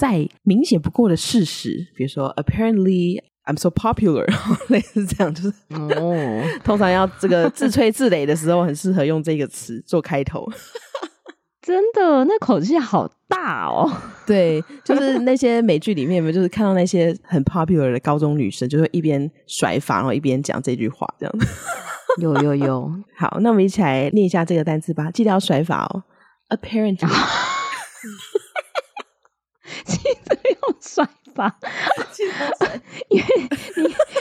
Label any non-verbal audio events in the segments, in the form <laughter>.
再明显不过的事实，比如说，apparently I'm so popular，<laughs> 类似这样，就是哦，<laughs> 通常要这个自吹自擂的时候，很适合用这个词做开头。真的，那口气好大哦。对，就是那些美剧里面，有就是看到那些很 popular 的高中女生，就会一边甩发，然后一边讲这句话，这样。有有有，<laughs> 好，那我们一起来念一下这个单词吧，记得要甩发哦。Apparently，<laughs> 记得要甩发，<laughs> <laughs> 因为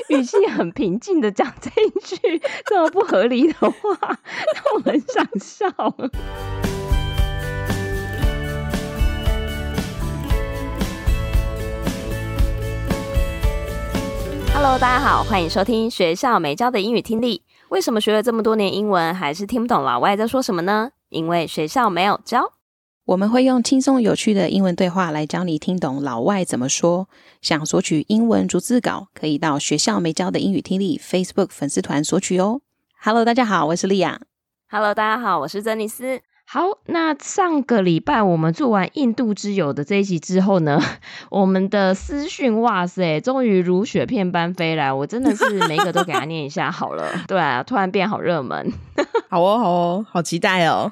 你语气很平静的讲这一句这么不合理的话，让我很想笑。Hello，大家好，欢迎收听学校没教的英语听力。为什么学了这么多年英文，还是听不懂老外在说什么呢？因为学校没有教。我们会用轻松有趣的英文对话来教你听懂老外怎么说。想索取英文逐字稿，可以到学校没教的英语听力 Facebook 粉丝团索取哦。Hello，大家好，我是莉亚。Hello，大家好，我是珍妮斯。好，那上个礼拜我们做完印度之友的这一集之后呢，<laughs> 我们的私讯哇塞，终于如雪片般飞来，我真的是每一个都给他念一下好了。<laughs> 对啊，突然变好热门，好哦，好哦，好期待哦。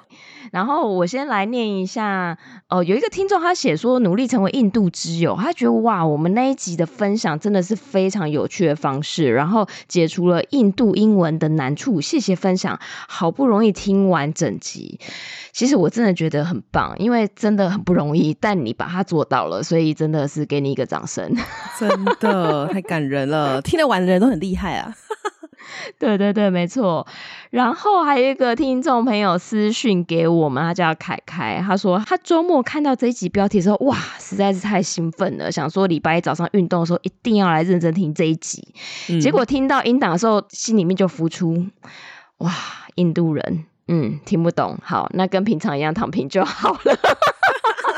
然后我先来念一下，哦、呃，有一个听众他写说努力成为印度之友，他觉得哇，我们那一集的分享真的是非常有趣的方式，然后解除了印度英文的难处，谢谢分享，好不容易听完整集，其实我真的觉得很棒，因为真的很不容易，但你把它做到了，所以真的是给你一个掌声，<laughs> 真的太感人了，听得完的人都很厉害啊。<laughs> 对对对，没错。然后还有一个听众朋友私讯给我们，他叫凯凯，他说他周末看到这一集标题的时候，哇，实在是太兴奋了，想说礼拜一早上运动的时候一定要来认真听这一集。嗯、结果听到音档的时候，心里面就浮出，哇，印度人，嗯，听不懂。好，那跟平常一样躺平就好了。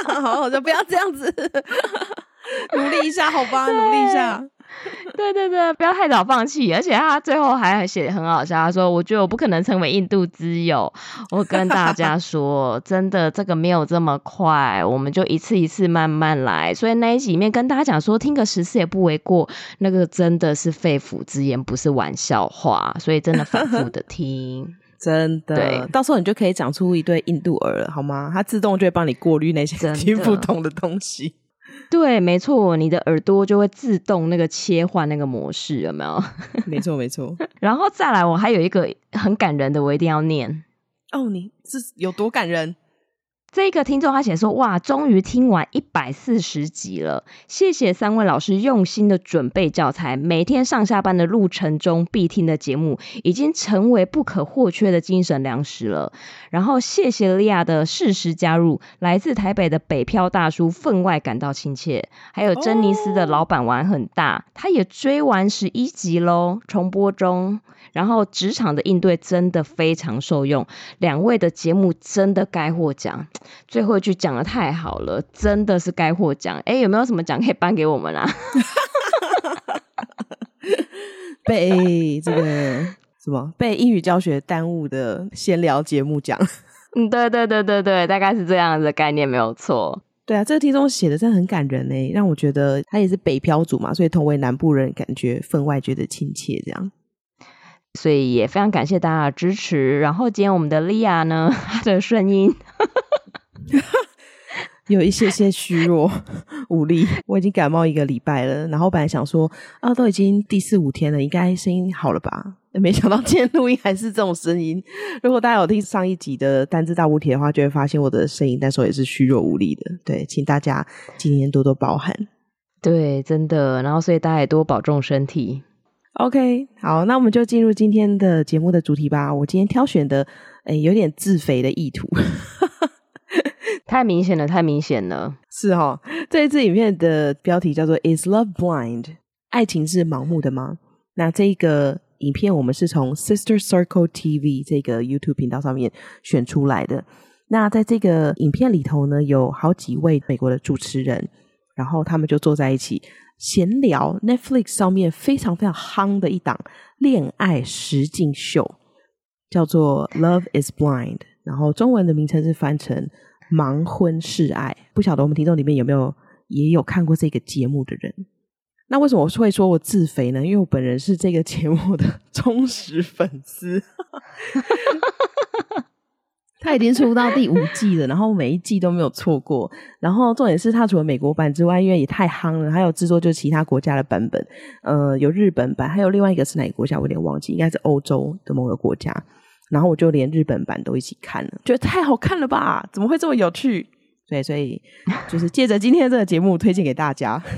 <laughs> 好，我就不要这样子，<laughs> 努力一下，好吧，努力一下。<laughs> 对对对，不要太早放弃。而且他最后还写得很好笑，他说：“我觉得我不可能成为印度之友。我跟大家 <laughs> 说，真的这个没有这么快，我们就一次一次慢慢来。所以那一集里面跟大家讲说，听个十次也不为过。那个真的是肺腑之言，不是玩笑话。所以真的反复的听，<laughs> 真的。对，到时候你就可以讲出一对印度耳了，好吗？它自动就会帮你过滤那些听不懂的东西。”对，没错，你的耳朵就会自动那个切换那个模式，有没有？<laughs> 没错，没错。<laughs> 然后再来，我还有一个很感人的，我一定要念。哦，你是有多感人？这个听众他写说：“哇，终于听完一百四十集了，谢谢三位老师用心的准备教材，每天上下班的路程中必听的节目，已经成为不可或缺的精神粮食了。”然后谢谢莉亚的适时加入，来自台北的北漂大叔分外感到亲切。还有珍妮斯的老板玩很大，他也追完十一集喽，重播中。然后职场的应对真的非常受用，两位的节目真的该获奖。最后一句讲的太好了，真的是该获奖。哎，有没有什么奖可以颁给我们啊？<laughs> 被这个什么被英语教学耽误的闲聊节目奖？<laughs> 嗯，对对对对对，大概是这样子的概念，没有错。对啊，这个题中写的真的很感人诶，让我觉得他也是北漂族嘛，所以同为南部人，感觉分外觉得亲切，这样。所以也非常感谢大家的支持。然后今天我们的莉亚呢，她的声音有一些些虚弱无力。我已经感冒一个礼拜了，然后本来想说啊，都已经第四五天了，应该声音好了吧？没想到今天录音还是这种声音。如果大家有听上一集的单字大物体的话，就会发现我的声音那时候也是虚弱无力的。对，请大家今天多多包涵。对，真的。然后所以大家也多保重身体。OK，好，那我们就进入今天的节目的主题吧。我今天挑选的，诶，有点自肥的意图，太明显了，太明显了。是齁，这一支影片的标题叫做 “Is Love Blind？” 爱情是盲目的吗？那这个影片我们是从 Sister Circle TV 这个 YouTube 频道上面选出来的。那在这个影片里头呢，有好几位美国的主持人，然后他们就坐在一起闲聊 Netflix 上面非常非常夯的一档恋爱实境秀，叫做 Love Is Blind，然后中文的名称是翻成盲婚试爱。不晓得我们听众里面有没有也有看过这个节目的人？那为什么我会说我自肥呢？因为我本人是这个节目的忠实粉丝，<laughs> 他已经出到第五季了，然后每一季都没有错过。然后重点是他除了美国版之外，因为也太夯了，还有制作就其他国家的版本，呃，有日本版，还有另外一个是哪个国家我有点忘记，应该是欧洲的某个国家。然后我就连日本版都一起看了，觉得太好看了吧？怎么会这么有趣？对，所以就是借着今天这个节目推荐给大家。<laughs>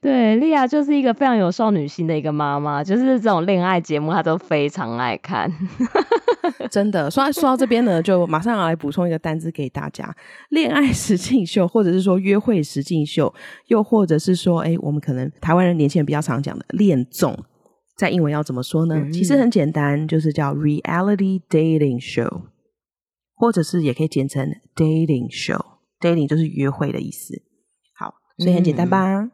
对，莉亚就是一个非常有少女心的一个妈妈，就是这种恋爱节目她都非常爱看。<laughs> 真的，说说到这边呢，就马上要来补充一个单字给大家：恋爱实境秀，或者是说约会实境秀，又或者是说，哎，我们可能台湾人年轻人比较常讲的恋综，在英文要怎么说呢？嗯、其实很简单，就是叫 reality dating show，或者是也可以简称 dating show。dating 就是约会的意思。好，所以很简单吧？嗯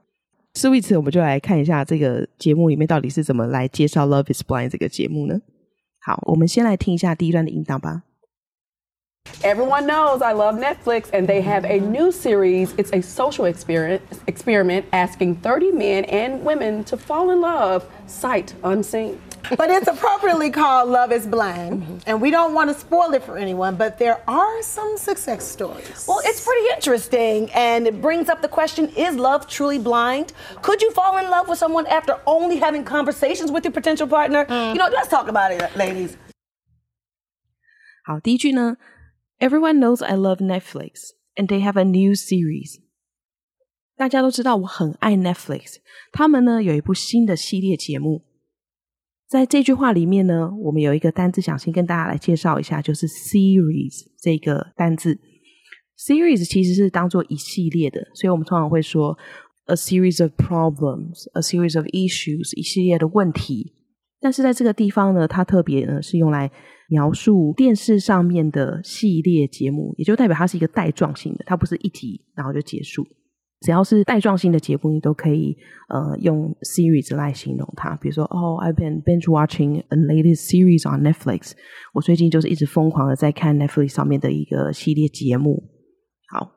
事不宜迟，我们就来看一下这个节目里面到底是怎么来介绍《Love Is Blind》这个节目呢？好，我们先来听一下第一段的引导吧。Everyone knows I love Netflix, and they have a new series. It's a social experiment, experiment asking 30 men and women to fall in love sight unseen. but it's appropriately called Love is Blind. Mm-hmm. And we don't want to spoil it for anyone, but there are some success stories. Well, it's pretty interesting. And it brings up the question Is love truly blind? Could you fall in love with someone after only having conversations with your potential partner? Mm. You know, let's talk about it, ladies. 好，第一句呢 ，Everyone knows I love Netflix, and they have a new series. 大家都知道我很爱 Netflix，他们呢有一部新的系列节目。在这句话里面呢，我们有一个单字想先跟大家来介绍一下，就是 series 这个单字。series 其实是当做一系列的，所以我们通常会说 a series of problems, a series of issues，一系列的问题。但是在这个地方呢，它特别呢是用来描述电视上面的系列节目，也就代表它是一个带状性的，它不是一集然后就结束。只要是带状性的节目，你都可以呃用 series 来形容它。比如说，哦，I've been binge watching a latest series on Netflix。我最近就是一直疯狂的在看 Netflix 上面的一个系列节目。好，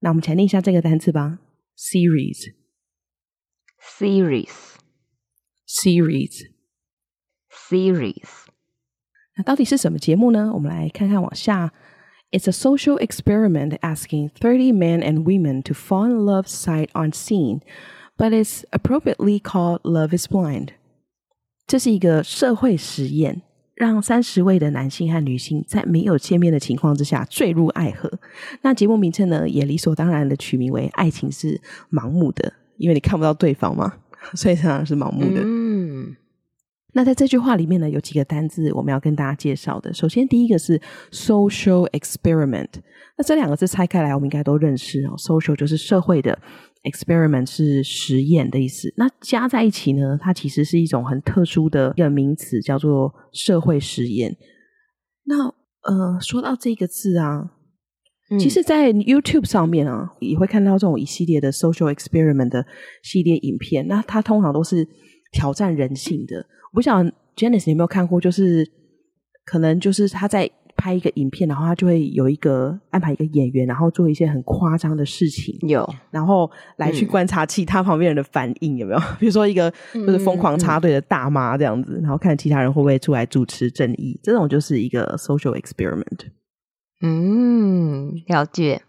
那我们前念一下这个单词吧：series，series，series，series。那到底是什么节目呢？我们来看看往下。It's a social experiment asking 30 men and women to fall in love sight unseen, but it's appropriately called Love is Blind. 这是一个社会实验，让三十位的男性和女性在没有见面的情况之下坠入爱河。那节目名称呢，也理所当然的取名为“爱情是盲目的”，因为你看不到对方嘛，所以当然是盲目的。那在这句话里面呢，有几个单字我们要跟大家介绍的。首先，第一个是 social experiment。那这两个字拆开来，我们应该都认识哦。social 就是社会的，experiment 是实验的意思。那加在一起呢，它其实是一种很特殊的一个名词，叫做社会实验。那呃，说到这个字啊，嗯、其实，在 YouTube 上面啊，也会看到这种一系列的 social experiment 的系列影片。那它通常都是挑战人性的。我不想 Janice 你有没有看过？就是可能就是他在拍一个影片，然后他就会有一个安排一个演员，然后做一些很夸张的事情，有，然后来去观察其他旁边人的反应，有没有？比如说一个就是疯狂插队的大妈这样子，嗯嗯、然后看其他人会不会出来主持正义，这种就是一个 social experiment。嗯，了解。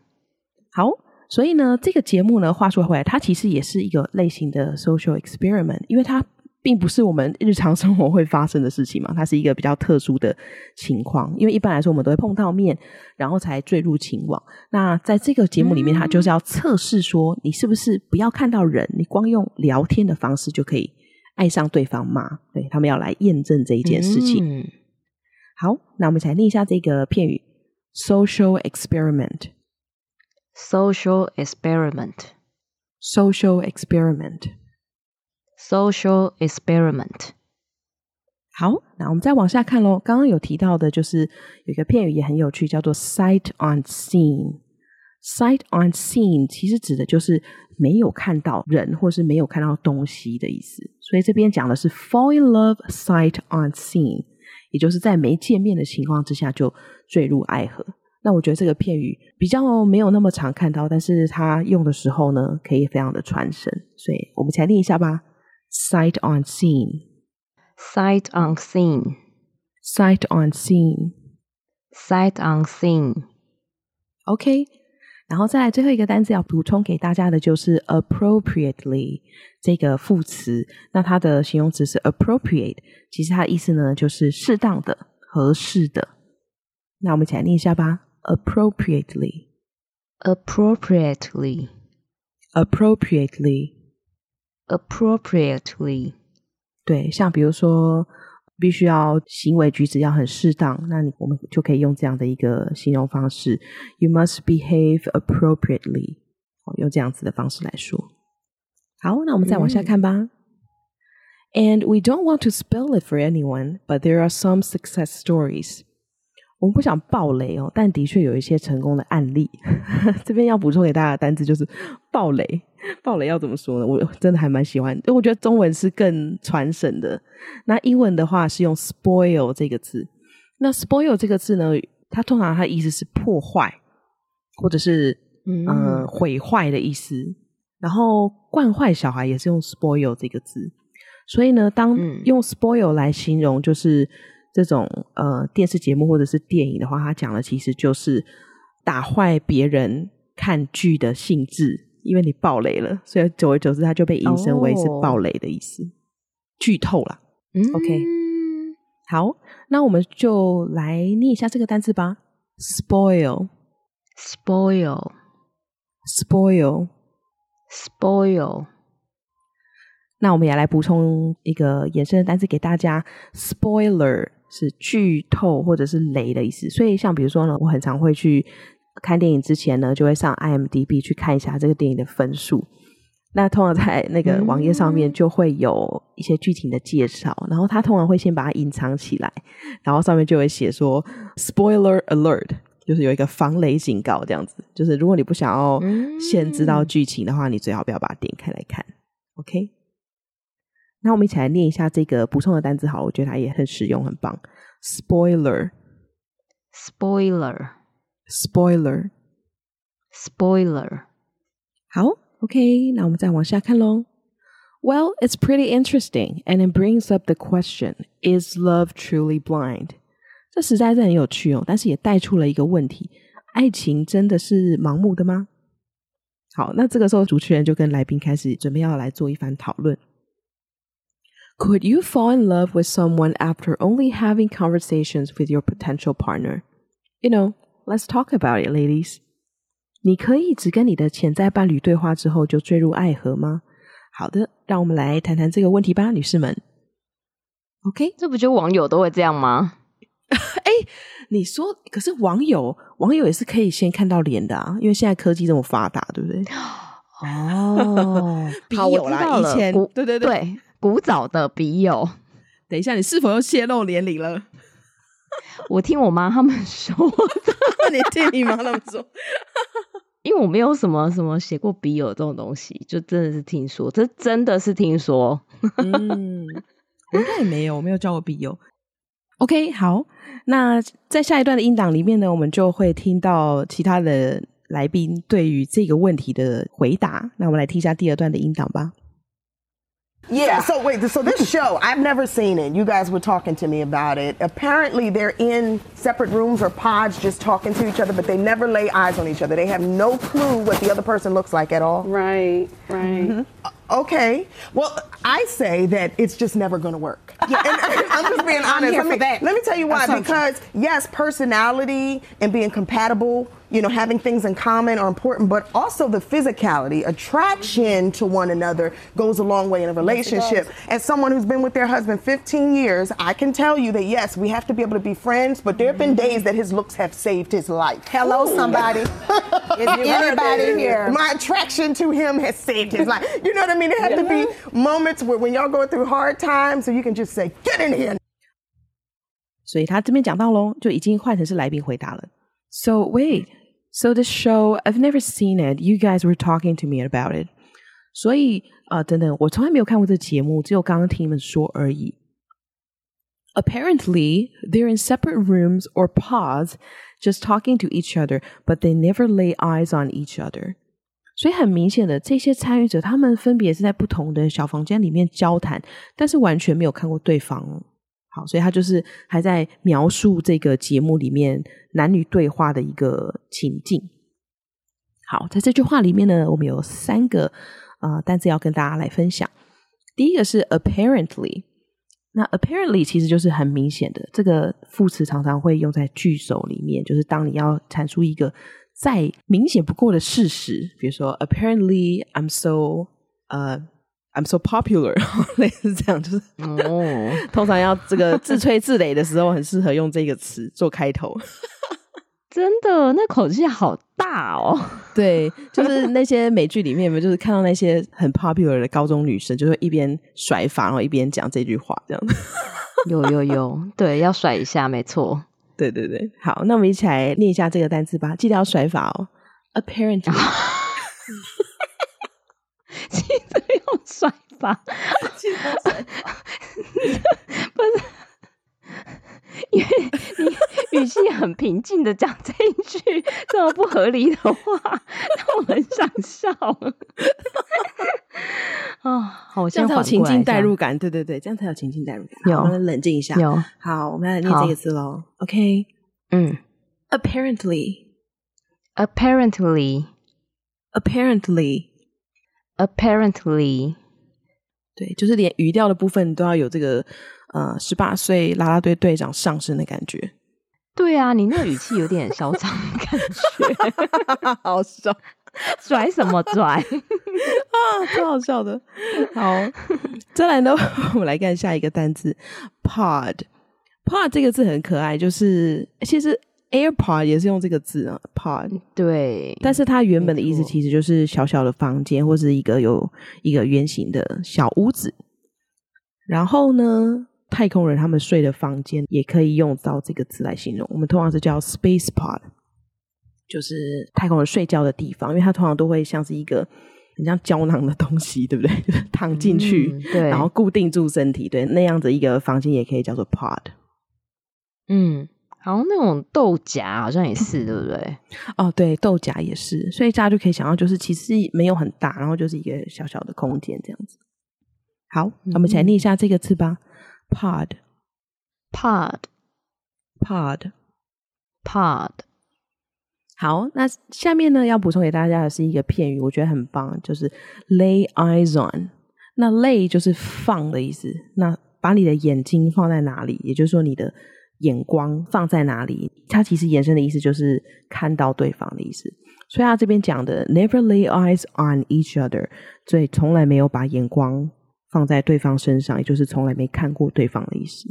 好，所以呢，这个节目呢，话说回来，它其实也是一个类型的 social experiment，因为它。并不是我们日常生活会发生的事情嘛，它是一个比较特殊的情况。因为一般来说，我们都会碰到面，然后才坠入情网。那在这个节目里面，它就是要测试说，你是不是不要看到人，你光用聊天的方式就可以爱上对方吗？对，他们要来验证这一件事情。嗯、好，那我们来念一下这个片语：social experiment。social experiment, social experiment, social experiment。好，那我们再往下看喽。刚刚有提到的，就是有一个片语也很有趣，叫做 sight unseen。sight unseen 其实指的就是没有看到人，或是没有看到东西的意思。所以这边讲的是 fall in love sight unseen，也就是在没见面的情况之下就坠入爱河。 那我觉得这个片语比较没有那么常看到，但是它用的时候呢，可以非常的传神。所以我们起来念一下吧：sight unseen，sight unseen，sight unseen，sight unseen。OK，然后再来最后一个单词要补充给大家的就是 appropriately 这个副词。那它的形容词是 appropriate，其实它的意思呢就是适当的、合适的。那我们一起来念一下吧。appropriately, appropriately, appropriately, appropriately。对，像比如说，必须要行为举止要很适当，那你我们就可以用这样的一个形容方式：You must behave appropriately。用这样子的方式来说。好，那我们再往下看吧。嗯。And we don't want to spoil it for anyone, but there are some success stories. 我们不想暴雷哦，但的确有一些成功的案例。<laughs> 这边要补充给大家的单词就是暴雷。暴雷要怎么说呢？我真的还蛮喜欢，因为我觉得中文是更传神的。那英文的话是用 spoil 这个字。那 spoil 这个字呢，它通常它的意思是破坏，或者是嗯、呃、毁坏的意思。然后惯坏小孩也是用 spoil 这个字。所以呢，当用 spoil 来形容就是。这种呃电视节目或者是电影的话，它讲的其实就是打坏别人看剧的兴致，因为你暴雷了，所以久而久之，它就被引申为是暴雷的意思，剧透了。嗯，OK，好，那我们就来念一下这个单词吧：spoil，spoil，spoil，spoil。那我们也来补充一个衍生的单词给大家：spoiler。是剧透或者是雷的意思，所以像比如说呢，我很常会去看电影之前呢，就会上 IMDB 去看一下这个电影的分数。那通常在那个网页上面就会有一些剧情的介绍，嗯、然后他通常会先把它隐藏起来，然后上面就会写说 “Spoiler Alert”，就是有一个防雷警告这样子。就是如果你不想要先知道剧情的话，你最好不要把它点开来看。OK。那我们一起来念一下这个补充的单词，好，我觉得它也很实用，很棒。spoiler，spoiler，spoiler，spoiler。好，OK，那我们再往下看喽。Well, it's pretty interesting, and it brings up the question: Is love truly blind? 这实在是很有趣哦，但是也带出了一个问题：爱情真的是盲目的吗？好，那这个时候主持人就跟来宾开始准备要来做一番讨论。Could you fall in love with someone after only having conversations with your potential partner? You know, let's talk about it, ladies. 你可以只跟你的潜在伴侣对话之后就坠入爱河吗？好的，让我们来谈谈这个问题吧，女士们。OK，这不就网友都会这样吗？哎，你说，可是网友网友也是可以先看到脸的啊，因为现在科技这么发达，对不对？哦，好，我知道了。以前，对对对。对古早的笔友，等一下，你是否又泄露年龄了？<laughs> 我听我妈他们说的，<laughs> 你听你妈他们说，<laughs> 因为我没有什么什么写过笔友这种东西，就真的是听说，这真的是听说。嗯，我应该也没有，我没有交过笔友。OK，好，那在下一段的音档里面呢，我们就会听到其他的来宾对于这个问题的回答。那我们来听一下第二段的音档吧。Yeah, so wait, so this show, I've never seen it. You guys were talking to me about it. Apparently, they're in separate rooms or pods just talking to each other, but they never lay eyes on each other. They have no clue what the other person looks like at all. Right, right. Mm-hmm. Okay. Well, I say that it's just never going to work. <laughs> Yeah, and, I'm just being honest. let, me, that. let me tell you why. Because, yes, personality and being compatible you know, having things in common are important, but also the physicality, attraction to one another goes a long way in a relationship. Yes, As someone who's been with their husband 15 years, I can tell you that yes, we have to be able to be friends, but there have been days that his looks have saved his life. Hello, Ooh. somebody. Is <laughs> anybody here? My attraction to him has saved his life. You know what I mean? There have yeah. to be moments where when y'all go through hard times, so you can just say, get in here. 所以他这边讲到喽，就已经换成是来宾回答了。So wait, so this show I've never seen it. You guys were talking to me about it. 所以啊、呃，等等，我从来没有看过这节目，只有刚刚听你们说而已。Apparently, they're in separate rooms or pods, just talking to each other, but they never lay eyes on each other. 所以很明显的，这些参与者他们分别是在不同的小房间里面交谈，但是完全没有看过对方。 好，所以他就是还在描述这个节目里面男女对话的一个情境。好，在这句话里面呢，我们有三个呃单词要跟大家来分享。第一个是 apparently，那 apparently 其实就是很明显的，这个副词常常会用在句首里面，就是当你要阐述一个再明显不过的事实，比如说 apparently I'm so 呃。I'm so popular，<laughs> 类似这样，就是哦，通常要这个自吹自擂的时候，很适合用这个词做开头。真的，那口气好大哦。<laughs> 对，就是那些美剧里面，有没有就是看到那些很 popular 的高中女生，就会一边甩发，然后一边讲这句话，这样 <laughs> 子。有有有，对，要甩一下，没错。对对对，好，那我们一起来念一下这个单词吧，记得要甩发哦。Apparently。记得要甩吧，记得甩发，<laughs> 不是，因为你语气很平静的讲这一句这么不合理的话，让我很想笑。啊，好，我这样才有情境代入感，对对对，这样才有情境代入感。有，我们冷静一下。有，好，我们来念这个字喽。OK，嗯，apparently，apparently，apparently。Apparently，对，就是连语调的部分都要有这个呃十八岁啦啦队队长上身的感觉。对啊，你那个语气有点嚣张的感觉，<laughs> 好笑，<laughs> 拽什么拽 <laughs> 啊，超好笑的。好，再来呢，我们来看下一个单字，pod。pod 这个字很可爱，就是其实。AirPod 也是用这个字啊，Pod 对，但是它原本的意思其实就是小小的房间，或是一个有一个圆形的小屋子。然后呢，太空人他们睡的房间也可以用到这个字来形容。我们通常是叫 Space Pod，就是太空人睡觉的地方，因为它通常都会像是一个很像胶囊的东西，对不对？<laughs> 躺进去，嗯，对，然后固定住身体，对，那样子一个房间也可以叫做 Pod。嗯。好像那种豆荚好像也是，对不对？哦，对，豆荚也是，所以大家就可以想到，就是其实没有很大，然后就是一个小小的空间这样子。好，嗯、我们来念一下这个字吧：pod，pod，pod，pod。好，那下面呢要补充给大家的是一个片语，我觉得很棒，就是 lay eyes on。那 lay 就是放的意思，那把你的眼睛放在哪里？也就是说你的。眼光放在哪里？它其实延伸的意思就是看到对方的意思。所以他这边讲的 “never lay eyes on each other”，所以从来没有把眼光放在对方身上，也就是从来没看过对方的意思。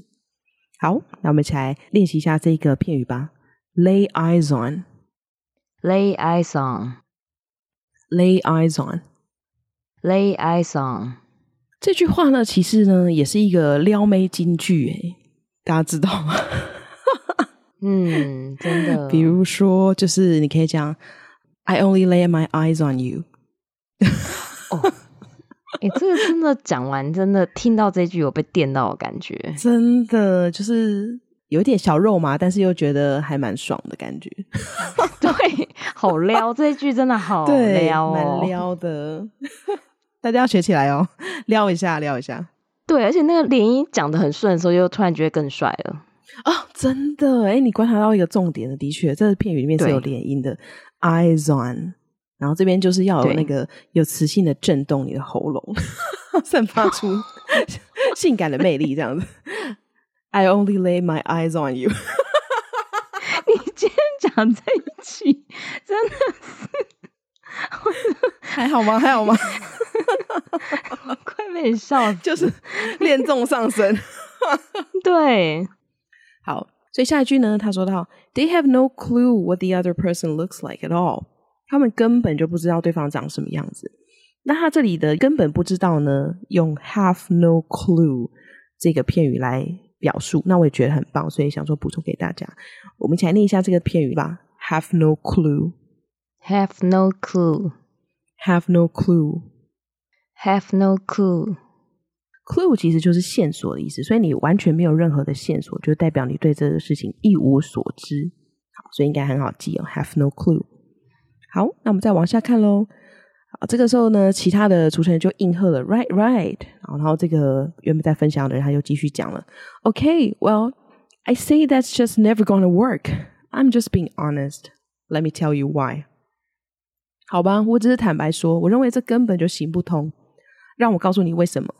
好，那我们一起来练习一下这个片语吧。“lay eyes on”，“lay eyes on”，“lay eyes on”，“lay eyes on”。这句话呢，其实呢，也是一个撩妹金句诶。大家知道吗？<laughs> 嗯，真的。<laughs> 比如说，就是你可以讲 "I only lay my eyes on you"。<laughs> 哦，哎，这个真的讲完，真的听到这句有被电到的感觉。真的就是有点小肉麻，但是又觉得还蛮爽的感觉。对，好撩，这一句真的好撩哦，蛮撩的。大家要学起来哦，撩一下，撩一下。对，而且那个连音讲得很顺的时候，又突然觉得更帅了哦，真的哎，你观察到一个重点的，的确，这个片语里面是有连音的，eyes on，然后这边就是要有那个有磁性的震动你的喉咙，散发出 <laughs> 性感的魅力，这样子。I only lay my eyes on you。<laughs> <laughs> 你今天讲在一起真的是，还好吗？还好吗？快被你笑，就是恋重上身。<laughs> 对，好，所以下一句呢，他说到，They have no clue what the other person looks like at all。他们根本就不知道对方长什么样子。那他这里的根本不知道呢，用 have no clue 这个片语来表述，那我也觉得很棒，所以想说补充给大家。我们一起来念一下这个片语吧：have no clue，have no clue，have no have no clue. Clue 其实就是线索的意思所以你完全没有任何的线索就代表你对这个事情一无所知。所以应该很好记哦 have no clue 好那我们再往下看喽这个时候呢其他的主持人就应和了 right right 然后这个原本在分享的人他就继续讲了。Ok well i say that's just never gonna work. I'm just being honest. Let me tell you why 好吧我只是坦白说我认为这根本就行不通。让我告诉你为什么。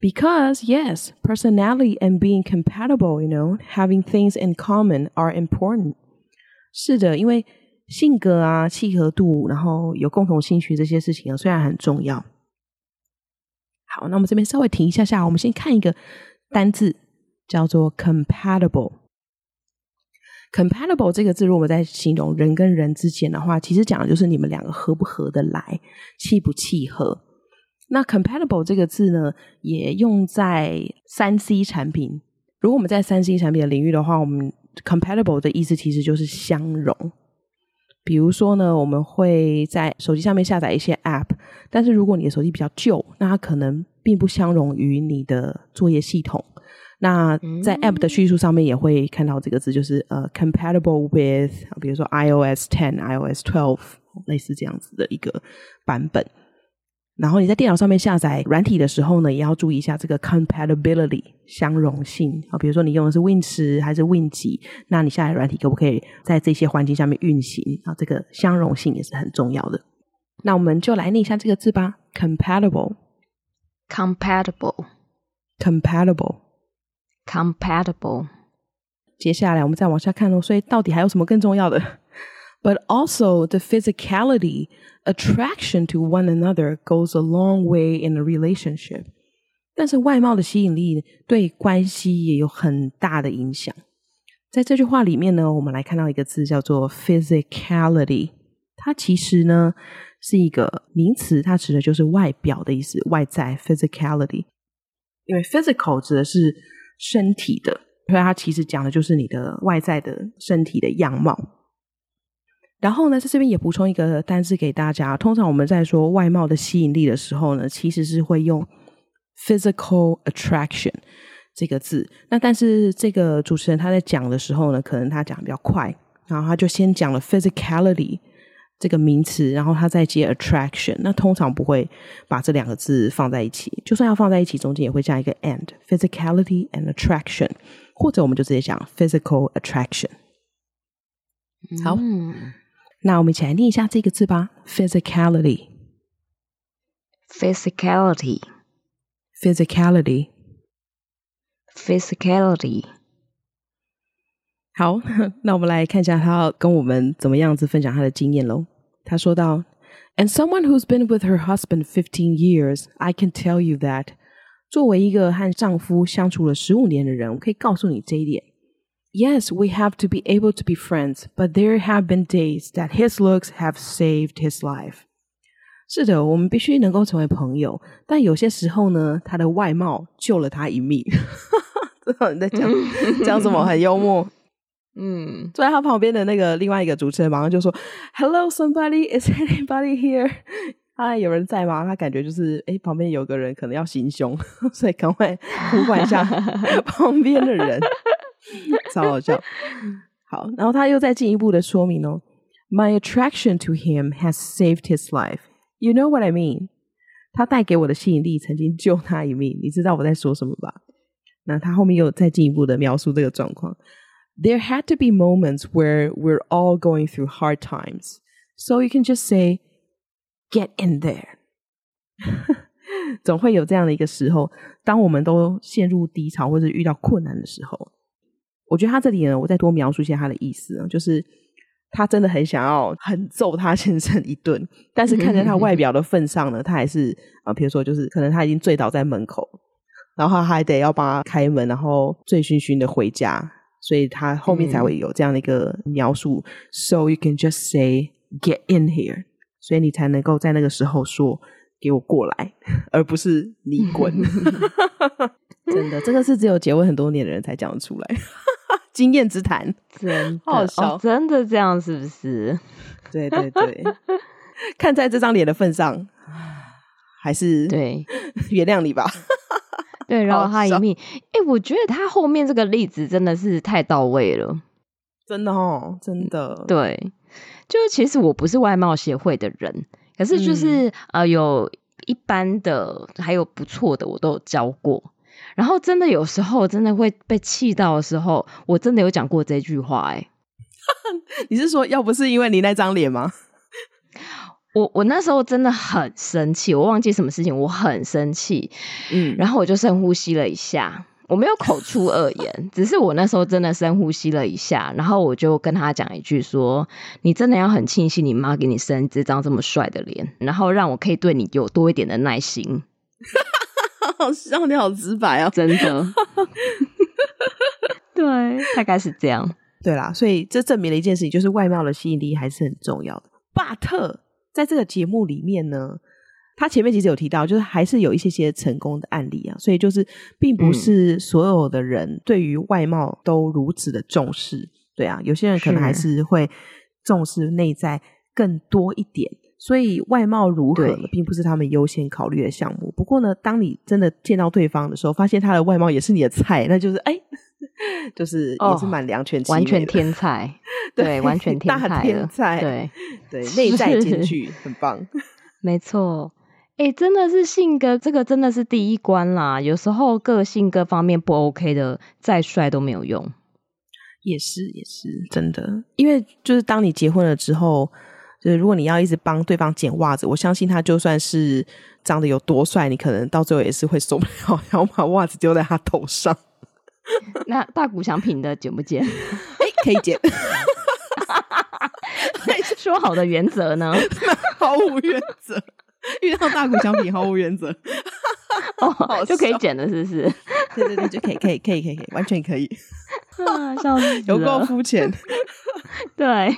Because yes, personality and being compatible, you know, having things in common are important. 是的，因为。性格啊，契合度，然后有共同兴趣这些事情啊，虽然很重要。好，那我们这边稍微停一下下，我们先看一个单字，叫做 compatible。compatible 这个字，如果我们在形容人跟人之间的话，其实讲的就是你们两个合不合得来，契不契合。那 compatible 这个字呢，也用在三 C 产品。如果我们在三 C 产品的领域的话，我们 compatible 的意思其实就是相容。比如说呢，我们会在手机上面下载一些 App，但是如果你的手机比较旧，那它可能并不相容于你的作业系统。那在 App 的叙述上面也会看到这个字，就是呃、uh，compatible with，比如说 iOS ten、iOS twelve，类似这样子的一个版本。然后你在电脑上面下载软体的时候呢，也要注意一下这个 compatibility 相容性啊。比如说你用的是 Win 十还是 Win 几，那你下载软体可不可以在这些环境下面运行啊？这个相容性也是很重要的。那我们就来念一下这个字吧：compatible，compatible，compatible，compatible。接下来我们再往下看喽。所以到底还有什么更重要的？But also the physicality。Attraction to one another goes a long way in a relationship。但是外貌的吸引力对关系也有很大的影响。在这句话里面呢，我们来看到一个字叫做 physicality，它其实呢是一个名词，它指的就是外表的意思，外在 physicality。因为 physical 指的是身体的，所以它其实讲的就是你的外在的身体的样貌。然后呢，在这边也补充一个单字给大家。通常我们在说外貌的吸引力的时候呢，其实是会用 physical attraction 这个字。那但是这个主持人他在讲的时候呢，可能他讲的比较快，然后他就先讲了 physicality 这个名词，然后他再接 attraction。那通常不会把这两个字放在一起，就算要放在一起，中间也会加一个 and，physicality and attraction，或者我们就直接讲 physical attraction。好。嗯那我们一起来念一下这个字吧：physicality。physicality。physicality。physicality。好，那我们来看一下他要跟我们怎么样子分享他的经验喽。他说到：“And someone who's been with her husband fifteen years, I can tell you that。”作为一个和丈夫相处了十五年的人，我可以告诉你这一点。Yes, we have to be able to be friends, but there have been days that his looks have saved his life. 是的，我们必须能够成为朋友，但有些时候呢，他的外貌救了他一命。知道你在讲讲什么？很幽默。嗯，坐在他旁边的那个另外一个主持人马上就说：“Hello, somebody, <laughs> is anybody here？” <laughs> 嗨，有人在吗？他感觉就是，哎，旁边有个人可能要行凶，所以赶快呼唤一下旁边的人。 <laughs> <laughs> 超好笑，好，然后他又再进一步的说明哦，My attraction to him has saved his life. You know what I mean？他带给我的吸引力曾经救他一命，你知道我在说什么吧？那他后面又再进一步的描述这个状况。There had to be moments where we're all going through hard times, so you can just say, "Get in there." <laughs> 总会有这样的一个时候，当我们都陷入低潮或者遇到困难的时候。 我觉得他这里呢，我再多描述一下他的意思呢，就是他真的很想要狠揍他先生一顿，但是看在他外表的份上呢，他还是啊，比如说就是可能他已经醉倒在门口，然后他还得要帮他开门，然后醉醺醺的回家，所以他后面才会有这样的一个描述。嗯、So you can just say get in here，所以你才能够在那个时候说给我过来，而不是你滚。<laughs> <laughs> 真的，这个是只有结婚很多年的人才讲得出来。<laughs> 经验之谈，真的 <laughs> 好笑，哦，真的这样是不是？对对对，<laughs> 看在这张脸的份上，还是对原谅你吧。对，饶了他一命。哎、欸，我觉得他后面这个例子真的是太到位了，真的哦，真的。对，就是其实我不是外貌协会的人，可是就是、嗯、呃，有一般的，还有不错的，我都有教过。然后真的有时候真的会被气到的时候，我真的有讲过这句话哎、欸。<laughs> 你是说要不是因为你那张脸吗？<laughs> 我我那时候真的很生气，我忘记什么事情，我很生气。嗯，然后我就深呼吸了一下，我没有口出恶言，<laughs> 只是我那时候真的深呼吸了一下，然后我就跟他讲一句说：“你真的要很庆幸你妈给你生这张这么帅的脸，然后让我可以对你有多一点的耐心。”好笑，你好直白啊！真的，对，大概是这样。对啦，所以这证明了一件事情，就是外貌的吸引力还是很重要的。巴特在这个节目里面呢，他前面其实有提到，就是还是有一些些成功的案例啊。所以就是，并不是所有的人对于外貌都如此的重视。嗯、对啊，有些人可能还是会重视内在更多一点。所以外貌如何呢，并不是他们优先考虑的项目。不过呢，当你真的见到对方的时候，发现他的外貌也是你的菜，那就是哎，<laughs> 就是也是蛮两全完全天 <laughs> 才，对，完全天才，大天才，<laughs> 对对，内在兼具，很棒，没错。哎，真的是性格，这个真的是第一关啦。有时候个性各方面不 OK 的，再帅都没有用。也是，也是真的，因为就是当你结婚了之后。就是如果你要一直帮对方捡袜子，我相信他就算是长得有多帅，你可能到最后也是会受不了，<laughs> 然后把袜子丢在他头上。<laughs> 那大谷翔平的捡不捡？哎、欸，可以捡。<laughs> 说好的原则呢？毫无原则。遇到大谷翔平毫无原则。哦，就可以剪了，是不是？对对对，就可以，可以，可以，可以，可以，完全可以。啊，笑死，有够肤浅。对，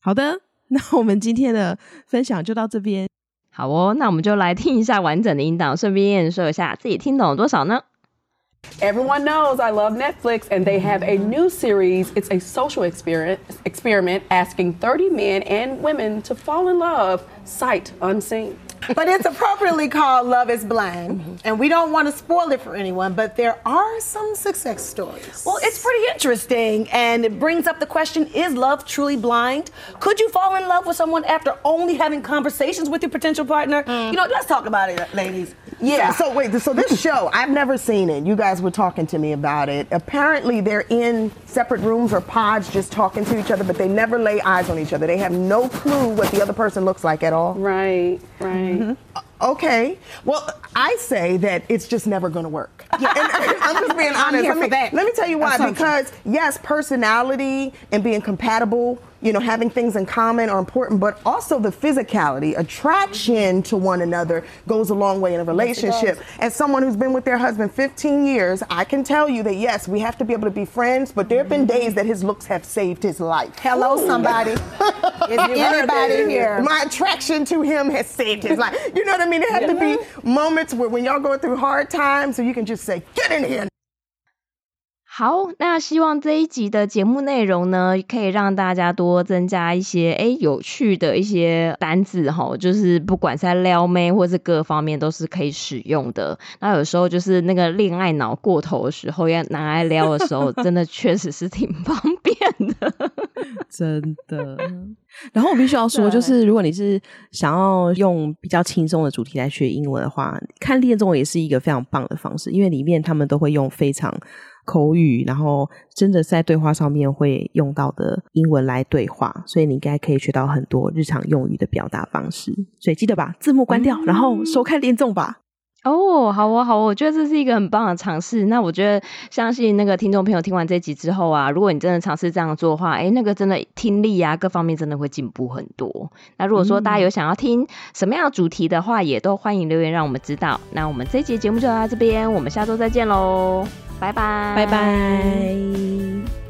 好的。那我们今天的分享就到这边。好哦，那我们就来听一下完整的音档，顺便说一下自己听懂了多少呢？<laughs> Everyone knows I love Netflix, and they have a new series. It's a social experiment, experiment asking 30 men and women to fall in love sight unseen. but it's appropriately called Love is Blind. Mm-hmm. And we don't want to spoil it for anyone, but there are some success stories. Well, it's pretty interesting. And it brings up the question is love truly blind? Could you fall in love with someone after only having conversations with your potential partner? Mm. You know, let's talk about it, ladies. Yeah. So, so wait, so this show, I've never seen it. You guys were talking to me about it. Apparently, they're in separate rooms or pods just talking to each other, but they never lay eyes on each other. They have no clue what the other person looks like at all. Right, right. Mm-hmm. Okay. Well, I say that it's just never going to work. <laughs> Yeah, and I'm just being honest. let, me, let me tell you why. Because yes, personality and being compatible you know, having things in common are important, but also the physicality, attraction to one another goes a long way in a relationship. Yes, As someone who's been with their husband 15 years, I can tell you that yes, we have to be able to be friends, but there have been days that his looks have saved his life. Hello, Ooh. somebody. <laughs> Is anybody here? My attraction to him has saved his life. You know what I mean? There have yeah. to be moments where when y'all going through hard times, so you can just say, get in here. 好，那希望这一集的节目内容呢，可以让大家多增加一些哎有趣的一些单字哈，就是不管是在撩妹或是各方面都是可以使用的。那有时候就是那个恋爱脑过头的时候，要拿来撩的时候，真的确实是挺方便的，<laughs> 真的。然后我必须要说，就是如果你是想要用比较轻松的主题来学英文的话，看恋综也是一个非常棒的方式，因为里面他们都会用非常。口语，然后真的在对话上面会用到的英文来对话，所以你应该可以学到很多日常用语的表达方式。所以记得把字幕关掉，嗯、然后收看恋综吧。哦，好哦，好哦，我觉得这是一个很棒的尝试。那我觉得，相信那个听众朋友听完这集之后啊，如果你真的尝试这样做的话，哎，那个真的听力啊，各方面真的会进步很多。那如果说大家有想要听什么样的主题的话，嗯、也都欢迎留言让我们知道。那我们这一集节目就到这边，我们下周再见喽，拜拜，拜拜。